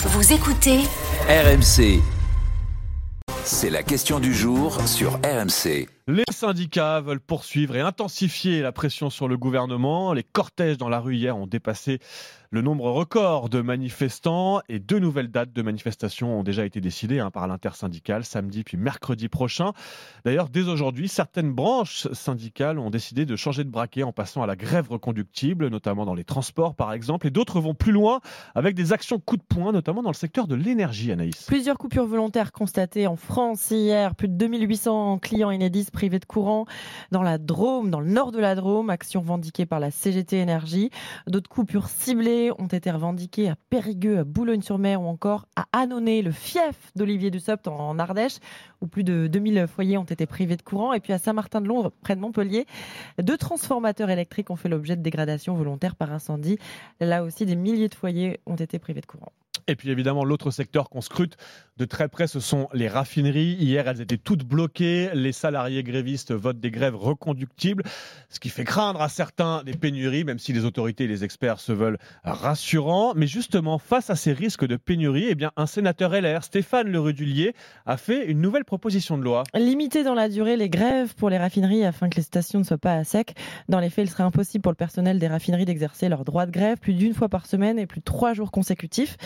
Vous écoutez RMC. C'est la question du jour sur RMC. Les syndicats veulent poursuivre et intensifier la pression sur le gouvernement. Les cortèges dans la rue hier ont dépassé le nombre record de manifestants et deux nouvelles dates de manifestation ont déjà été décidées hein, par l'intersyndicale samedi puis mercredi prochain. D'ailleurs, dès aujourd'hui, certaines branches syndicales ont décidé de changer de braquet en passant à la grève reconductible, notamment dans les transports par exemple, et d'autres vont plus loin avec des actions coup de poing, notamment dans le secteur de l'énergie, Anaïs. Plusieurs coupures volontaires constatées en France hier, plus de 2800 clients Enedis privés de courant dans la Drôme, dans le nord de la Drôme, action revendiquée par la CGT Énergie. D'autres coupures ciblées ont été revendiquées à Périgueux, à Boulogne-sur-Mer ou encore à Annonay, le fief d'Olivier Dussopt en Ardèche, où plus de 2000 foyers ont été privés de courant. Et puis à Saint-Martin-de-Londres, près de Montpellier, deux transformateurs électriques ont fait l'objet de dégradations volontaires par incendie. Là aussi, des milliers de foyers ont été privés de courant. Et puis évidemment, l'autre secteur qu'on scrute de très près, ce sont les raffineries. Hier, elles étaient toutes bloquées. Les salariés grévistes votent des grèves reconductibles, ce qui fait craindre à certains des pénuries, même si les autorités et les experts se veulent rassurants. Mais justement, face à ces risques de pénurie, eh bien, un sénateur LR, Stéphane Le Rudulier, a fait une nouvelle proposition de loi. Limiter dans la durée les grèves pour les raffineries afin que les stations ne soient pas à sec. Dans les faits, il serait impossible pour le personnel des raffineries d'exercer leur droit de grève plus d'une fois par semaine et plus de trois jours consécutifs.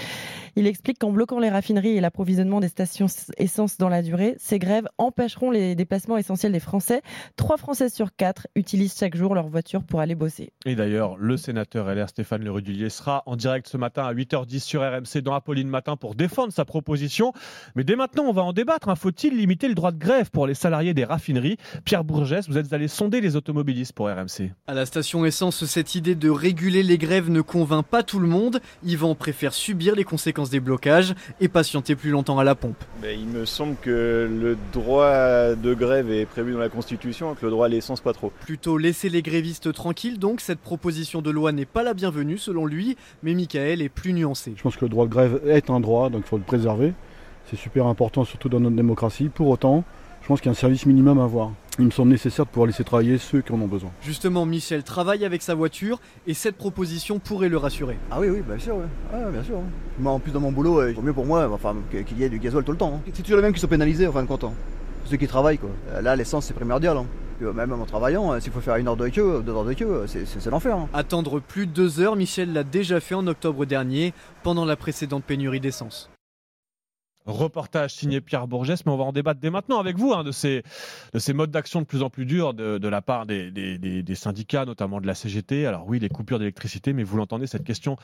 Il explique qu'en bloquant les raffineries et l'approvisionnement des stations essence dans la durée, ces grèves empêcheront les déplacements essentiels des Français. Trois Français sur quatre utilisent chaque jour leur voiture pour aller bosser. Et d'ailleurs, le sénateur LR Stéphane Le Rudulier sera en direct ce matin à 8h10 sur RMC dans Apolline Matin pour défendre sa proposition. Mais dès maintenant, on va en débattre. Hein. Faut-il limiter le droit de grève pour les salariés des raffineries? Pierre Bourgès, vous êtes allé sonder les automobilistes pour RMC. À la station essence, cette idée de réguler les grèves ne convainc pas tout le monde. Yvan préfère subir les conséquences des blocages et patienter plus longtemps à la pompe. Mais il me semble que le droit de grève est prévu dans la Constitution, que le droit à l'essence pas trop. Plutôt laisser les grévistes tranquilles, donc cette proposition de loi n'est pas la bienvenue selon lui, mais Michael est plus nuancé. Je pense que le droit de grève est un droit, donc il faut le préserver. C'est super important, surtout dans notre démocratie. Pour autant, je pense qu'il y a un service minimum à avoir. Il me semble nécessaire de pouvoir laisser travailler ceux qui en ont besoin. Justement, Michel travaille avec sa voiture et cette proposition pourrait le rassurer. Ah oui, oui, bien sûr, oui. Ah, bien sûr. Moi, en plus, dans mon boulot, il vaut mieux pour moi enfin, qu'il y ait du gasoil tout le temps. hein. C'est toujours les mêmes qui sont pénalisés, en fin de compte. hein. Ceux qui travaillent, quoi. Euh, Là, l'essence, c'est primordial. hein. Même en travaillant, euh, s'il faut faire une heure de queue, deux heures de queue, euh, c'est l'enfer. hein. Attendre plus de deux heures, Michel l'a déjà fait en octobre dernier, pendant la précédente pénurie d'essence. Reportage signé Pierre Bourgès, mais on va en débattre dès maintenant avec vous hein, de, ces, de ces modes d'action de plus en plus durs de, la part des, des- des- des syndicats, notamment de la CGT. Alors oui, les coupures d'électricité, mais vous l'entendez, cette question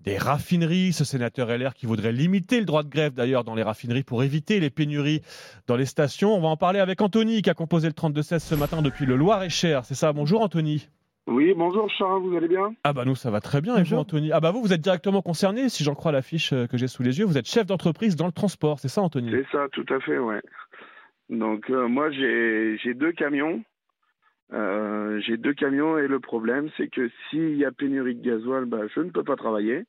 des raffineries, ce sénateur LR qui voudrait limiter le droit de grève d'ailleurs dans les raffineries pour éviter les pénuries dans les stations. On va en parler avec Anthony qui a composé le 32-16 ce matin depuis le Loir-et-Cher. C'est ça, bonjour Anthony. Oui, bonjour Charles, vous allez bien? Ah bah nous ça va très bien et vous. Anthony? Ah bah vous vous êtes directement concerné si j'en crois l'affiche euh, que j'ai sous les yeux, vous êtes chef d'entreprise dans le transport, c'est ça Anthony? C'est ça, tout à fait, ouais. Donc euh, moi j'ai deux camions. Euh, j'ai deux camions et le problème c'est que s'il y a pénurie de gasoil, bah, je ne peux pas travailler.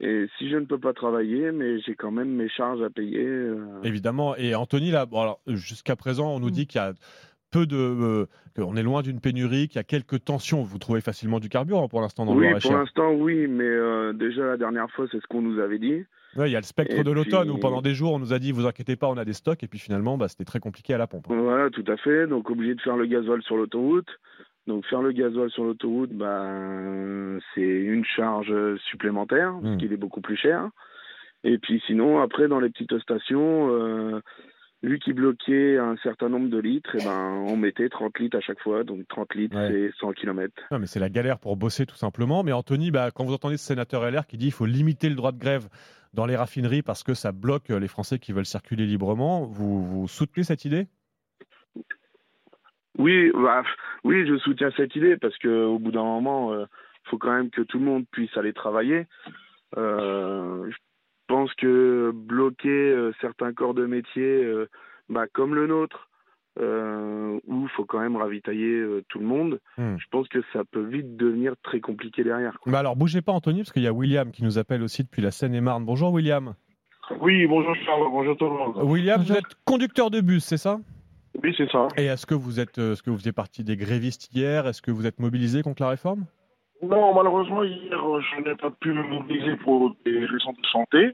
Et si je ne peux pas travailler, mais j'ai quand même mes charges à payer. euh, Évidemment. Et Anthony, là, bon, alors, jusqu'à présent, on nous Mm. dit qu'il y a peu de. euh, qu'on est loin d'une pénurie, qu'il y a quelques tensions. Vous trouvez facilement du carburant pour l'instant dans le oui, pour l'instant oui, mais euh, déjà la dernière fois c'est ce qu'on nous avait dit. Ouais, Il y a le spectre Et de l'automne où pendant des jours, on nous a dit vous inquiétez pas, on a des stocks. Et puis finalement, bah, c'était très compliqué à la pompe. Voilà, tout à fait. Donc obligé de faire le gasoil sur l'autoroute. Donc faire le gasoil sur l'autoroute, ben c'est une charge supplémentaire, Mm. parce qu'il est beaucoup plus cher. Et puis sinon, après dans les petites stations, euh, vu qu'ils bloquaient un certain nombre de litres, et ben on mettait 30 litres à chaque fois. Donc 30 litres, Ouais. c'est 100 km. Non, mais c'est la galère pour bosser tout simplement. Mais Anthony, bah, quand vous entendez ce sénateur LR qui dit qu'il faut limiter le droit de grève dans les raffineries parce que ça bloque euh, les Français qui veulent circuler librement, vous, vous soutenez cette idée? Oui, bah, oui, je soutiens cette idée parce que au bout d'un moment, il faut quand même que tout le monde puisse aller travailler. Euh, je pense que bloquer euh, certains corps de métier, euh, bah, comme le nôtre, euh, où il faut quand même ravitailler euh, tout le monde, Hmm. je pense que ça peut vite devenir très compliqué derrière. quoi. Bah alors bougez pas Anthony parce qu'il y a William qui nous appelle aussi depuis la Seine-et-Marne. Bonjour William. Oui, bonjour Charles, bonjour tout le monde. William, vous êtes conducteur de bus, c'est ça? Oui, c'est ça. Et est-ce que vous êtes, est-ce que vous faisiez partie des grévistes hier? Est-ce que vous êtes mobilisé contre la réforme? Non, malheureusement, hier, je n'ai pas pu me mobiliser pour des raisons de santé.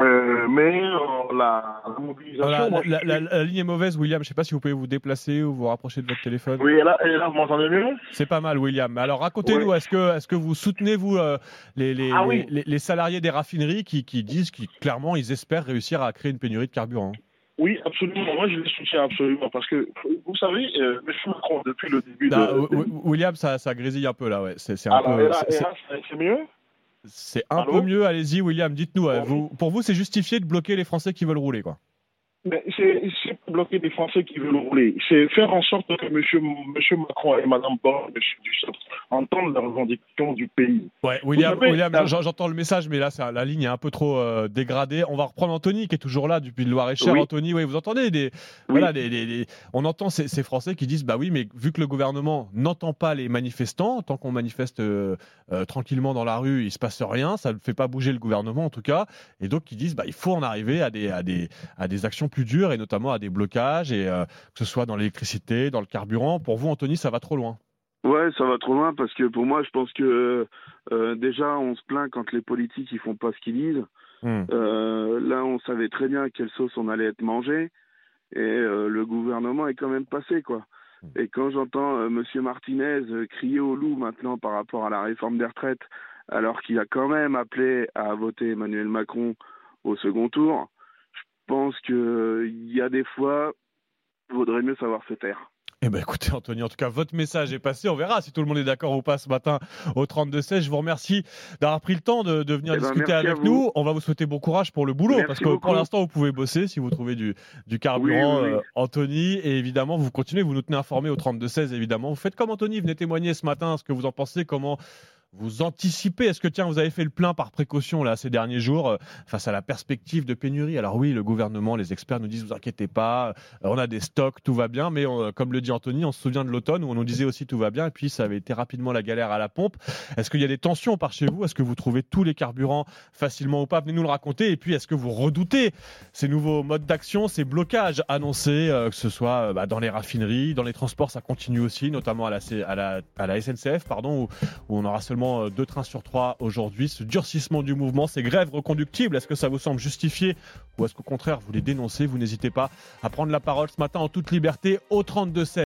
Euh, mais euh, la, la mobilisation. Voilà, moi, la, je- la- la ligne est mauvaise, William. Je sais pas si vous pouvez vous déplacer ou vous rapprocher de votre téléphone. Oui, et là, et là, vous m'entendez mieux? C'est pas mal, William. Alors, racontez-nous, est-ce que, est-ce que vous soutenez, vous, euh, les, les, Ah les- oui. les- les salariés des raffineries qui, qui disent qu'ils clairement, ils espèrent réussir à créer une pénurie de carburant Oui, absolument. Moi, je les soutiens absolument. Parce que, vous savez, euh, M. Macron, depuis le début Ah, de. Wi- William, ça, ça grésille un peu là, ouais. C'est c'est un Alors, peu. là, là, c'est mieux? C'est un Allô peu mieux. Allez-y, William. Dites-nous. euh, pour vous, c'est justifié de bloquer les Français qui veulent rouler, quoi. C'est bloquer des Français qui veulent rouler. C'est faire en sorte que monsieur, monsieur Macron et Mme Borne, monsieur Dussopt, entendent la revendication du pays. Ouais, William, la- j'entends le message, mais là, ça- la ligne est un peu trop euh, dégradée. On va reprendre Anthony, qui est toujours là depuis le Loir-et-Cher. Oui. Anthony, oui, vous entendez des, voilà, des, des- des- on entend ces, ces Français qui disent, bah oui, mais vu que le gouvernement n'entend pas les manifestants, tant qu'on manifeste euh, euh, tranquillement dans la rue, il se passe rien, ça ne fait pas bouger le gouvernement en tout cas, et donc ils disent, bah il faut en arriver à des, à des, à des actions plus dures et notamment à des blocages, et euh, que ce soit dans l'électricité, dans le carburant. Pour vous, Anthony, ça va trop loin. Ouais, ça va trop loin parce que pour moi, je pense que euh, déjà, on se plaint quand les politiques ils font pas ce qu'ils disent. Hmm. Euh, là, on savait très bien à quelle sauce on allait être mangé et euh, le gouvernement est quand même passé quoi. Et quand j'entends euh, Monsieur Martinez euh, crier au loup maintenant par rapport à la réforme des retraites, alors qu'il a quand même appelé à voter Emmanuel Macron au second tour, pense que il y a des fois, vaudrait mieux savoir se taire. Eh ben écoutez Anthony, en tout cas votre message est passé, on verra si tout le monde est d'accord ou pas ce matin au 32-16. Je vous remercie d'avoir pris le temps de, de venir Eh ben, discuter avec nous. On va vous souhaiter bon courage pour le boulot Merci parce que pour beaucoup. l'instant vous pouvez bosser si vous trouvez du, du carburant Oui, oui, oui. euh, Anthony et évidemment vous continuez, vous nous tenez informés au 32-16 évidemment. Vous faites comme Anthony, venez témoigner ce matin ce que vous en pensez, comment vous anticipez Est-ce que tiens, vous avez fait le plein par précaution là ces derniers jours euh, face à la perspective de pénurie Alors oui, le gouvernement, les experts nous disent vous inquiétez pas, euh, on a des stocks, tout va bien, mais on- comme le dit Anthony, on se souvient de l'automne où on nous disait aussi tout va bien, et puis ça avait été rapidement la galère à la pompe. Est-ce qu'il y a des tensions par chez vous? Est-ce que vous trouvez tous les carburants facilement ou pas? Venez nous le raconter. Et puis, est-ce que vous redoutez ces nouveaux modes d'action, ces blocages annoncés, euh, que ce soit euh, bah, dans les raffineries, dans les transports, ça continue aussi, notamment à la SNCF, pardon, où, où on aura seulement euh, deux trains sur trois aujourd'hui. Ce durcissement du mouvement, ces grèves reconductibles, est-ce que ça vous semble justifié ou est-ce qu'au contraire vous les dénoncez Vous n'hésitez pas à prendre la parole ce matin en toute liberté au 32 16.